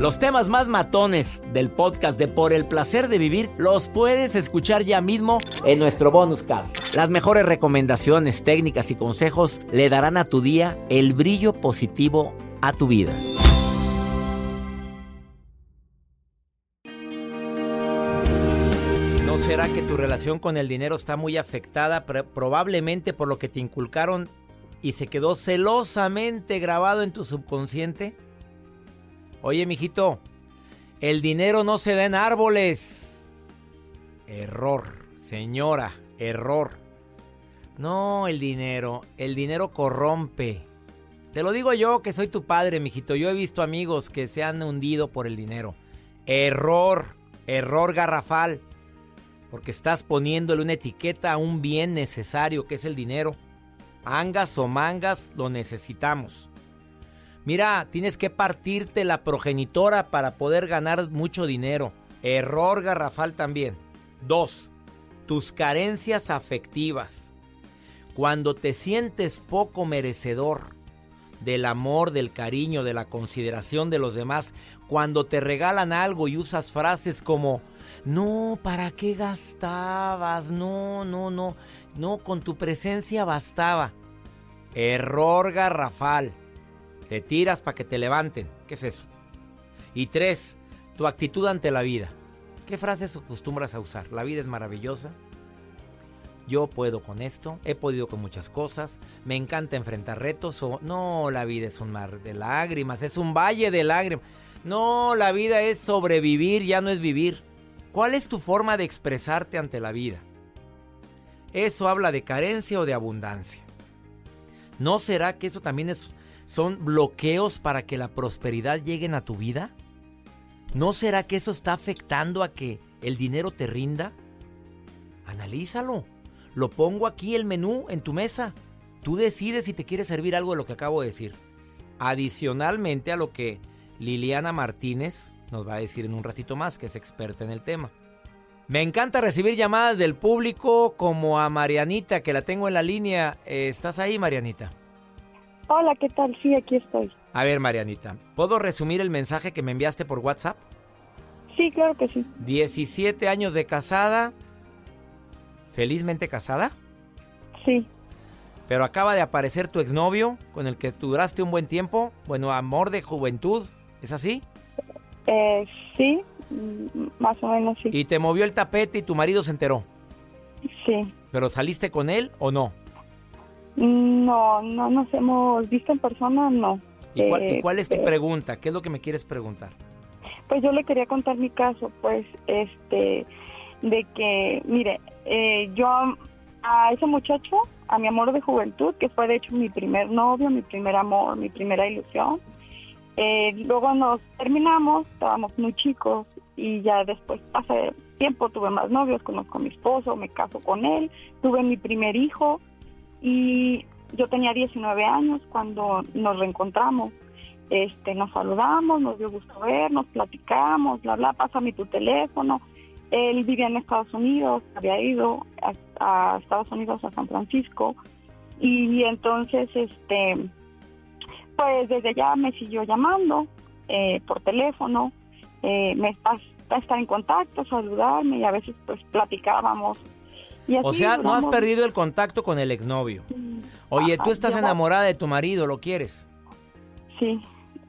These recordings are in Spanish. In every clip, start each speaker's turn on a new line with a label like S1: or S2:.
S1: Los temas más matones del podcast de Por el placer de vivir los puedes escuchar ya mismo en nuestro bonus cast. Las mejores recomendaciones, técnicas y consejos le darán a tu día el brillo positivo a tu vida. ¿No será que tu relación con el dinero está muy afectada probablemente por lo que te inculcaron y se quedó celosamente grabado en tu subconsciente? Oye, mijito, el dinero no se da en árboles. Error, señora, error. No, el dinero, el dinero corrompe. Te lo digo yo que soy tu padre, mijito. Yo he visto amigos que se han hundido por el dinero. Error, error garrafal. Porque estás poniéndole una etiqueta a un bien necesario que es el dinero. Angas o mangas, lo necesitamos. Mira, tienes que partirte la progenitora para poder ganar mucho dinero. Error garrafal también. Dos, tus carencias afectivas. Cuando te sientes poco merecedor del amor, del cariño, de la consideración de los demás, cuando te regalan algo y usas frases como, no, ¿para qué gastabas? No, no, no, no, con tu presencia bastaba. Error garrafal. Te tiras para que te levanten. ¿Qué es eso? Y tres, tu actitud ante la vida. ¿Qué frases acostumbras a usar? La vida es maravillosa. Yo puedo con esto, he podido con muchas cosas, me encanta enfrentar retos o no, la vida es un mar de lágrimas, es un valle de lágrimas. No, la vida es sobrevivir, ya no es vivir. ¿Cuál es tu forma de expresarte ante la vida? ¿Eso habla de carencia o de abundancia? ¿No será que eso también es son bloqueos para que la prosperidad llegue a tu vida? ¿No será que eso está afectando a que el dinero te rinda? Analízalo. Lo pongo aquí el menú en tu mesa. Tú decides si te quieres servir algo de lo que acabo de decir. Adicionalmente a lo que Liliana Martínez nos va a decir en un ratito más, que es experta en el tema. Me encanta recibir llamadas del público como a Marianita, que la tengo en la línea. Eh, ¿Estás ahí, Marianita?
S2: Hola, ¿qué tal? Sí, aquí estoy.
S1: A ver, Marianita, ¿puedo resumir el mensaje que me enviaste por WhatsApp?
S2: Sí, claro que sí.
S1: 17 años de casada. ¿Felizmente casada?
S2: Sí.
S1: Pero acaba de aparecer tu exnovio con el que duraste un buen tiempo. Bueno, amor de juventud. ¿Es así?
S2: Eh, sí, más o menos sí.
S1: Y te movió el tapete y tu marido se enteró.
S2: Sí.
S1: ¿Pero saliste con él o no?
S2: No, no nos hemos visto en persona, no.
S1: ¿Y cuál, es tu eh, pregunta? ¿Qué es lo que me quieres preguntar?
S2: Pues yo le quería contar mi caso, pues, este, de que, mire, eh, yo a ese muchacho, a mi amor de juventud, que fue de hecho mi primer novio, mi primer amor, mi primera ilusión, eh, luego nos terminamos, estábamos muy chicos y ya después, hace tiempo, tuve más novios, conozco a mi esposo, me caso con él, tuve mi primer hijo, y yo tenía 19 años cuando nos reencontramos. Este, nos saludamos, nos dio gusto vernos, platicamos, bla, bla, pásame tu teléfono. él vivía en Estados Unidos, había ido a, Estados Unidos, a San Francisco, y entonces, este, pues desde allá me siguió llamando eh, por teléfono, eh, me está, estar en contacto, saludarme y a veces pues platicábamos.
S1: O sea, no has perdido el contacto con el exnovio. Oye, tú estás enamorada de tu marido, ¿lo quieres?
S2: Sí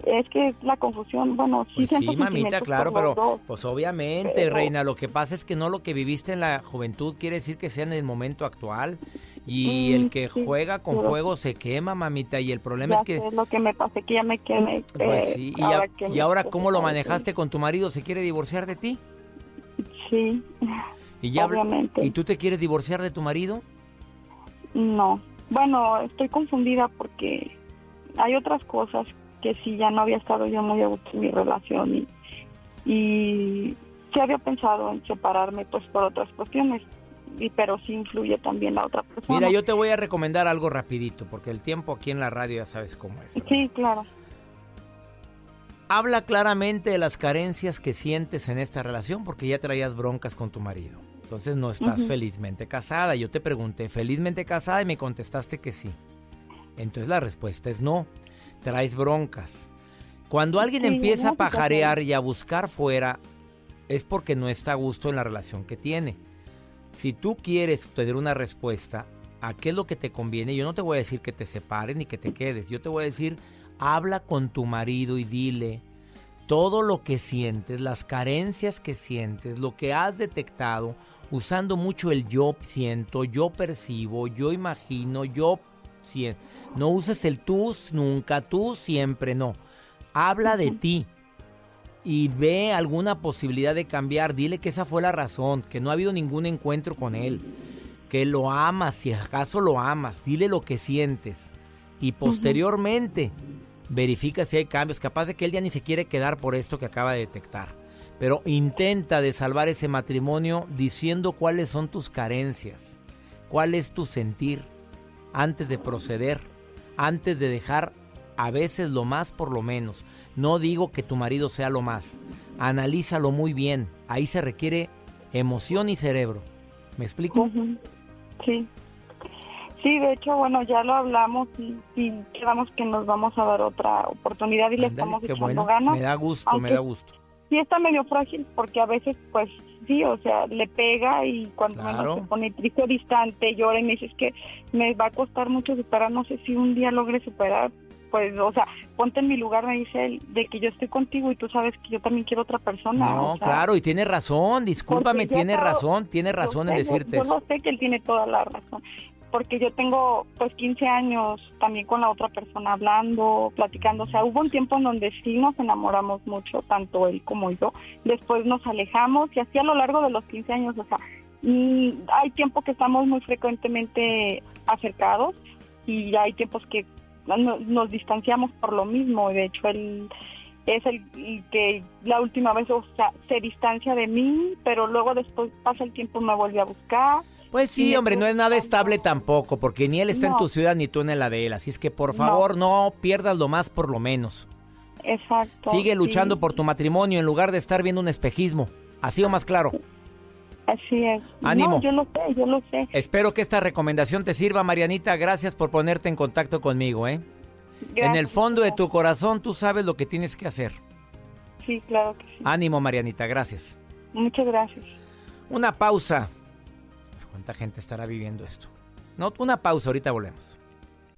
S2: es que la confusión, bueno, sí,
S1: pues sí mamita, claro, pero pues obviamente, reina, lo que pasa es que no lo que viviste en la juventud quiere decir que sea en el momento actual y mm, el que juega con fuego se quema, mamita, y el problema es que
S2: lo que me pasa que ya me quemé.
S1: Pues sí, y, ahora cómo lo manejaste con tu marido, ¿se quiere divorciar de ti?
S2: Sí.
S1: ¿Y ya, obviamente. ¿Y tú te quieres divorciar de tu marido?
S2: No. Bueno, estoy confundida porque hay otras cosas que sí ya no había estado yo muy a gusto en mi relación y, y sí había pensado en separarme pues por otras cuestiones y pero sí influye también la otra persona.
S1: Mira, yo te voy a recomendar algo rapidito porque el tiempo aquí en la radio ya sabes cómo es.
S2: Sí, claro.
S1: Habla claramente de las carencias que sientes en esta relación porque ya traías broncas con tu marido. Entonces no estás felizmente casada. Yo te pregunté, ¿felizmente casada? Y me contestaste que sí. Entonces la respuesta es no traes broncas. Cuando alguien empieza a pajarear y a buscar fuera, es porque no está a gusto en la relación que tiene. Si tú quieres tener una respuesta a qué es lo que te conviene, yo no te voy a decir que te separes ni que te quedes. Yo te voy a decir, habla con tu marido y dile todo lo que sientes, las carencias que sientes, lo que has detectado, usando mucho el yo siento, yo percibo, yo imagino, yo no uses el tú nunca, tú siempre, no. Habla de ti y ve alguna posibilidad de cambiar. Dile que esa fue la razón, que no ha habido ningún encuentro con él, que lo amas, si acaso lo amas. Dile lo que sientes y posteriormente verifica si hay cambios. Capaz de que él ya ni se quiere quedar por esto que acaba de detectar. Pero intenta de salvar ese matrimonio diciendo cuáles son tus carencias, cuál es tu sentir antes de proceder, antes de dejar a veces lo más por lo menos. No digo que tu marido sea lo más. Analízalo muy bien. Ahí se requiere emoción y cerebro. ¿Me explico?
S2: Sí. Sí, de hecho, bueno, ya lo hablamos y, quedamos que nos vamos a dar otra oportunidad y le estamos echando ganas.
S1: Me da gusto, me da gusto.
S2: Sí está medio frágil porque a veces pues sí, o sea, le pega y cuando menos se pone triste, distante, llora y me dice, es que me va a costar mucho superar, no sé si un día logre superar, pues, o sea, ponte en mi lugar, me dice él, de que yo estoy contigo y tú sabes que yo también quiero otra persona.
S1: No, claro, y tiene razón, discúlpame, tiene razón, tiene razón en decirte
S2: eso. Yo sé que él tiene toda la razón porque yo tengo pues 15 años también con la otra persona hablando, platicando, o sea, hubo un tiempo en donde sí nos enamoramos mucho, tanto él como yo, después nos alejamos y así a lo largo de los 15 años, o sea, hay tiempo que estamos muy frecuentemente acercados y hay tiempos que nos distanciamos por lo mismo, de hecho él es el, que la última vez se distancia de mí, pero luego después pasa el tiempo y me vuelve a buscar
S1: pues sí, hombre, no es nada estable tampoco, porque ni él está en tu ciudad ni tú en la de él. Así es que por favor no, pierdas lo más por lo menos.
S2: Exacto.
S1: Sigue luchando por tu matrimonio en lugar de estar viendo un espejismo. Así o más claro.
S2: Así es.
S1: Ánimo.
S2: yo lo sé, yo lo sé.
S1: Espero que esta recomendación te sirva, Marianita. Gracias por ponerte en contacto conmigo, ¿eh? en el fondo de tu corazón tú sabes lo que tienes que hacer.
S2: Sí, claro que sí.
S1: Ánimo, Marianita. Gracias.
S2: Muchas gracias.
S1: Una pausa. ¿Cuánta gente estará viviendo esto? No, una pausa, ahorita volvemos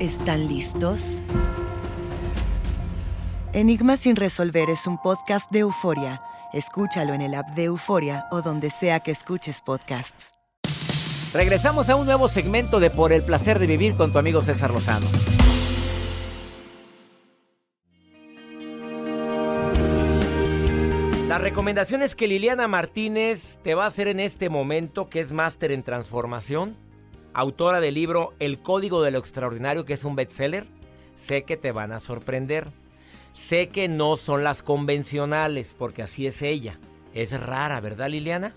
S3: ¿Están listos? Enigma sin resolver es un podcast de euforia. Escúchalo en el app de Euforia o donde sea que escuches podcasts.
S1: Regresamos a un nuevo segmento de Por el placer de vivir con tu amigo César Lozano. Las recomendaciones que Liliana Martínez te va a hacer en este momento, que es máster en transformación, autora del libro El Código de lo Extraordinario, que es un bestseller, sé que te van a sorprender. Sé que no son las convencionales, porque así es ella. Es rara, ¿verdad, Liliana?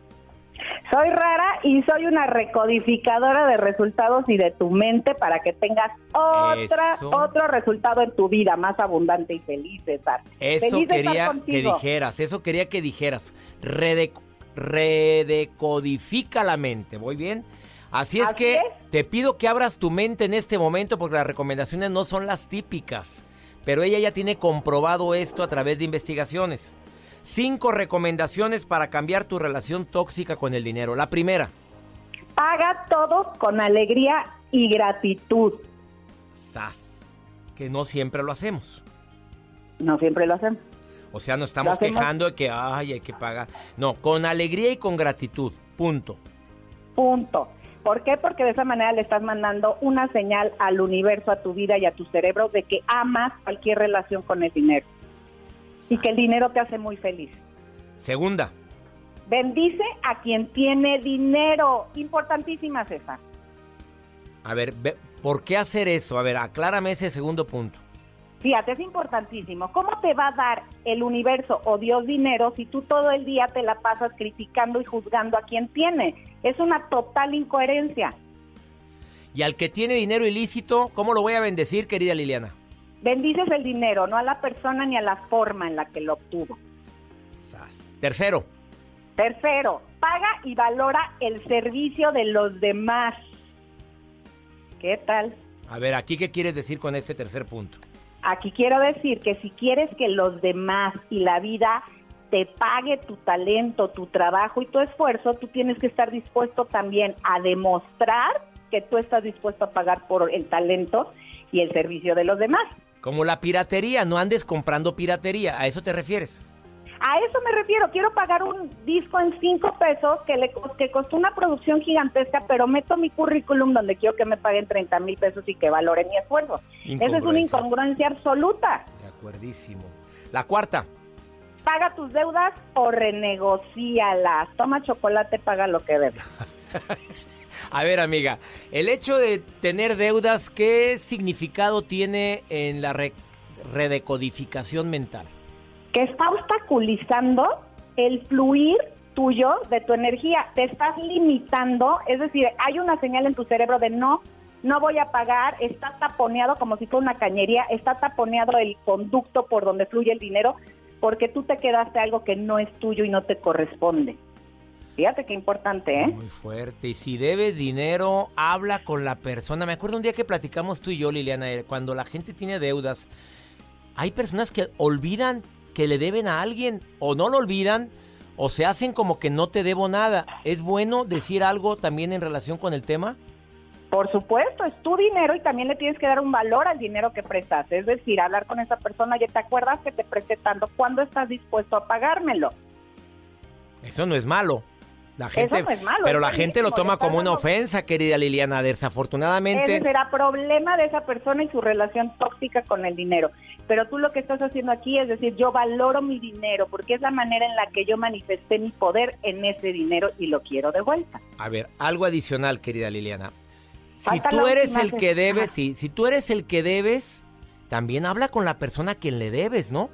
S4: Soy rara y soy una recodificadora de resultados y de tu mente para que tengas otra, otro resultado en tu vida más abundante y feliz, César.
S1: Eso quería que dijeras, eso quería que dijeras. redecodifica la mente, ¿voy bien? Así es que te pido que abras tu mente en este momento porque las recomendaciones no son las típicas, pero ella ya tiene comprobado esto a través de investigaciones. Cinco recomendaciones para cambiar tu relación tóxica con el dinero. La primera.
S4: Haga todo con alegría y gratitud.
S1: Sas. Que no siempre lo hacemos.
S4: No siempre lo hacemos.
S1: O sea, no estamos quejando de que ay, hay que pagar. No, con alegría y con gratitud. Punto.
S4: Punto. ¿Por qué? Porque de esa manera le estás mandando una señal al universo, a tu vida y a tu cerebro de que amas cualquier relación con el dinero y que el dinero te hace muy feliz.
S1: Segunda.
S4: Bendice a quien tiene dinero. Importantísima, César.
S1: A ver, ¿por qué hacer eso? A ver, aclárame ese segundo punto.
S4: Fíjate, es importantísimo. ¿Cómo te va a dar el universo o Dios dinero si tú todo el día te la pasas criticando y juzgando a quien tiene? Es una total incoherencia.
S1: Y al que tiene dinero ilícito, ¿cómo lo voy a bendecir, querida Liliana?
S4: Bendices el dinero, no a la persona ni a la forma en la que lo obtuvo.
S1: Tercero.
S4: Tercero, paga y valora el servicio de los demás. ¿Qué tal?
S1: A ver, ¿aquí qué quieres decir con este tercer punto?
S4: Aquí quiero decir que si quieres que los demás y la vida te pague tu talento, tu trabajo y tu esfuerzo, tú tienes que estar dispuesto también a demostrar que tú estás dispuesto a pagar por el talento y el servicio de los demás.
S1: Como la piratería, no andes comprando piratería, ¿a eso te refieres?
S4: A eso me refiero, quiero pagar un disco en cinco pesos que, le, que costó una producción gigantesca, pero meto mi currículum donde quiero que me paguen 30 mil pesos y que valore mi esfuerzo. Esa es una incongruencia absoluta.
S1: De acuerdísimo. La cuarta.
S4: Paga tus deudas o renegocialas. Toma chocolate, paga lo que debes.
S1: A ver, amiga, el hecho de tener deudas, ¿qué significado tiene en la redecodificación mental?
S4: Que está obstaculizando el fluir tuyo de tu energía. Te estás limitando, es decir, hay una señal en tu cerebro de no, no voy a pagar, está taponeado como si fuera una cañería, está taponeado el conducto por donde fluye el dinero, porque tú te quedaste algo que no es tuyo y no te corresponde. Fíjate qué importante, ¿eh?
S1: Muy fuerte. Y si debes dinero, habla con la persona. Me acuerdo un día que platicamos tú y yo, Liliana, eh, cuando la gente tiene deudas, hay personas que olvidan que le deben a alguien o no lo olvidan o se hacen como que no te debo nada. ¿Es bueno decir algo también en relación con el tema?
S4: Por supuesto, es tu dinero y también le tienes que dar un valor al dinero que prestaste. Es decir, hablar con esa persona, ya te acuerdas que te presté tanto, ¿cuándo estás dispuesto a pagármelo?
S1: Eso no es malo. La gente, pero la gente lo toma como una ofensa, querida Liliana. Desafortunadamente.
S4: Ese será problema de esa persona y su relación tóxica con el dinero. Pero tú lo que estás haciendo aquí es decir, yo valoro mi dinero porque es la manera en la que yo manifesté mi poder en ese dinero y lo quiero de vuelta.
S1: A ver, algo adicional, querida Liliana. Si tú eres el que debes, sí, si tú eres el que debes, también habla con la persona a quien le debes, ¿no?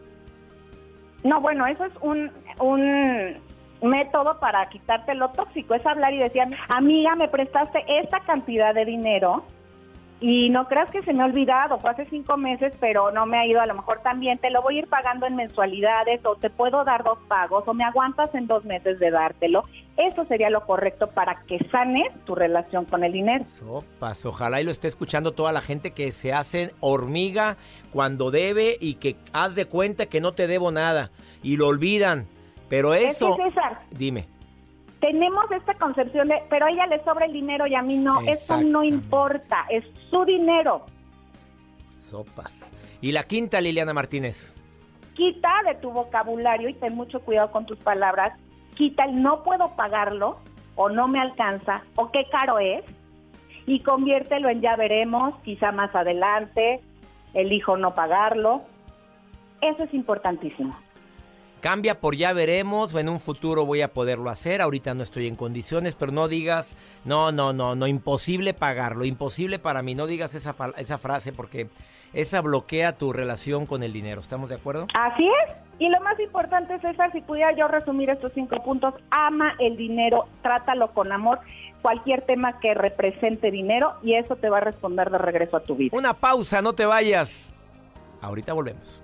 S4: No, bueno, eso es un, un método para quitarte lo tóxico, es hablar y decir, amiga, me prestaste esta cantidad de dinero y no creas que se me ha olvidado, fue hace cinco meses, pero no me ha ido, a lo mejor también te lo voy a ir pagando en mensualidades o te puedo dar dos pagos o me aguantas en dos meses de dártelo. Eso sería lo correcto para que sanes tu relación con el dinero.
S1: Sopas, ojalá y lo esté escuchando toda la gente que se hace hormiga cuando debe y que haz de cuenta que no te debo nada y lo olvidan. Pero eso...
S4: César,
S1: dime
S4: tenemos esta concepción de, pero a ella le sobra el dinero y a mí no, eso no importa, es su dinero.
S1: Sopas. Y la quinta, Liliana Martínez.
S4: Quita de tu vocabulario y ten mucho cuidado con tus palabras. Quita el no puedo pagarlo o no me alcanza o qué caro es y conviértelo en ya veremos, quizá más adelante, elijo no pagarlo. Eso es importantísimo.
S1: Cambia por ya veremos o en un futuro voy a poderlo hacer. Ahorita no estoy en condiciones, pero no digas, no, no, no, no, imposible pagarlo, imposible para mí. No digas esa, esa frase porque esa bloquea tu relación con el dinero. ¿Estamos de acuerdo?
S4: Así es. Y lo más importante, César, si pudiera yo resumir estos cinco puntos, ama el dinero, trátalo con amor, cualquier tema que represente dinero y eso te va a responder de regreso a tu vida.
S1: Una pausa, no te vayas. Ahorita volvemos.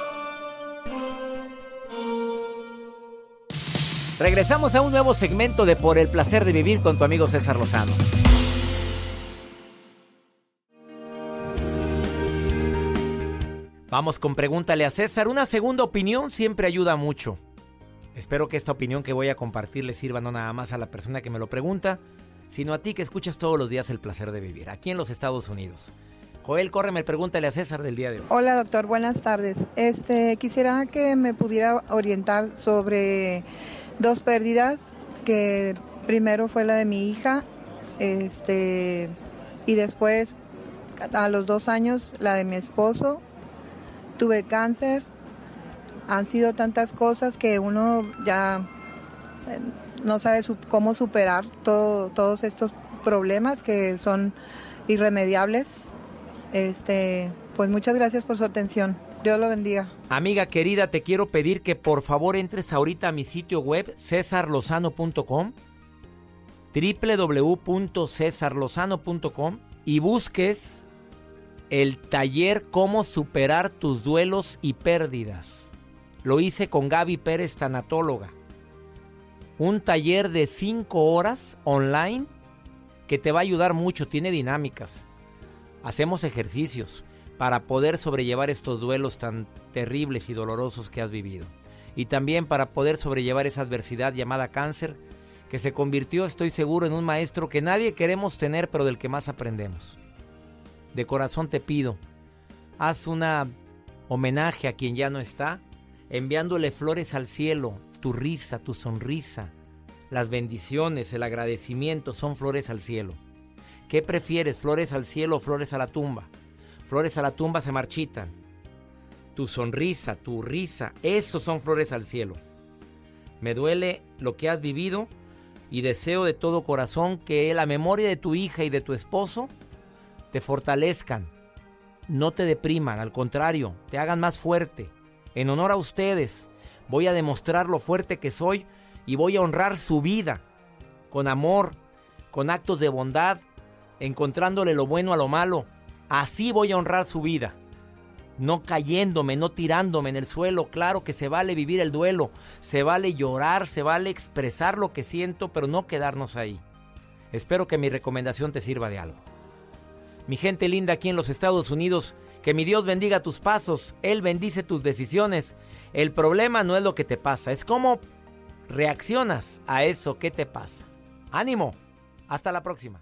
S1: Regresamos a un nuevo segmento de Por el placer de vivir con tu amigo César Lozano. Vamos con pregúntale a César. Una segunda opinión siempre ayuda mucho. Espero que esta opinión que voy a compartir le sirva no nada más a la persona que me lo pregunta, sino a ti que escuchas todos los días el placer de vivir, aquí en los Estados Unidos. Joel, córreme, pregúntale a César del día de hoy.
S5: Hola doctor, buenas tardes. Este, quisiera que me pudiera orientar sobre dos pérdidas, que primero fue la de mi hija, este, y después a los dos años la de mi esposo. Tuve cáncer. Han sido tantas cosas que uno ya eh, no sabe cómo superar todo, todos estos problemas que son irremediables. Este, pues muchas gracias por su atención. Dios lo bendiga.
S1: Amiga querida, te quiero pedir que por favor entres ahorita a mi sitio web cesarlozano.com www.cesarlozano.com y busques el taller Cómo superar tus duelos y pérdidas. Lo hice con Gaby Pérez, tanatóloga. Un taller de 5 horas online que te va a ayudar mucho, tiene dinámicas. Hacemos ejercicios para poder sobrellevar estos duelos tan terribles y dolorosos que has vivido. Y también para poder sobrellevar esa adversidad llamada cáncer, que se convirtió, estoy seguro, en un maestro que nadie queremos tener, pero del que más aprendemos. De corazón te pido, haz una homenaje a quien ya no está, enviándole flores al cielo, tu risa, tu sonrisa, las bendiciones, el agradecimiento son flores al cielo ¿Qué prefieres, flores al cielo o flores a la tumba? Flores a la tumba se marchitan. Tu sonrisa, tu risa, esos son flores al cielo. Me duele lo que has vivido y deseo de todo corazón que la memoria de tu hija y de tu esposo te fortalezcan, no te depriman, al contrario, te hagan más fuerte. En honor a ustedes, voy a demostrar lo fuerte que soy y voy a honrar su vida con amor, con actos de bondad, encontrándole lo bueno a lo malo. Así voy a honrar su vida. No cayéndome, no tirándome en el suelo. Claro que se vale vivir el duelo, se vale llorar, se vale expresar lo que siento, pero no quedarnos ahí. Espero que mi recomendación te sirva de algo. Mi gente linda aquí en los Estados Unidos, que mi Dios bendiga tus pasos, Él bendice tus decisiones. El problema no es lo que te pasa, es cómo reaccionas a eso que te pasa. Ánimo, hasta la próxima.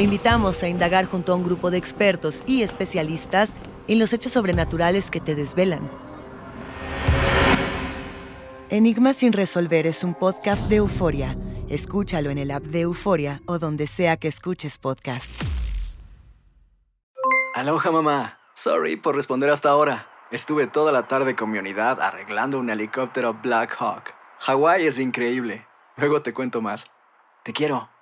S3: Te invitamos a indagar junto a un grupo de expertos y especialistas en los hechos sobrenaturales que te desvelan. Enigma sin resolver es un podcast de euforia. Escúchalo en el app de Euforia o donde sea que escuches podcast.
S6: Aloha mamá. Sorry por responder hasta ahora. Estuve toda la tarde con mi unidad arreglando un helicóptero Black Hawk. Hawái es increíble. Luego te cuento más. Te quiero.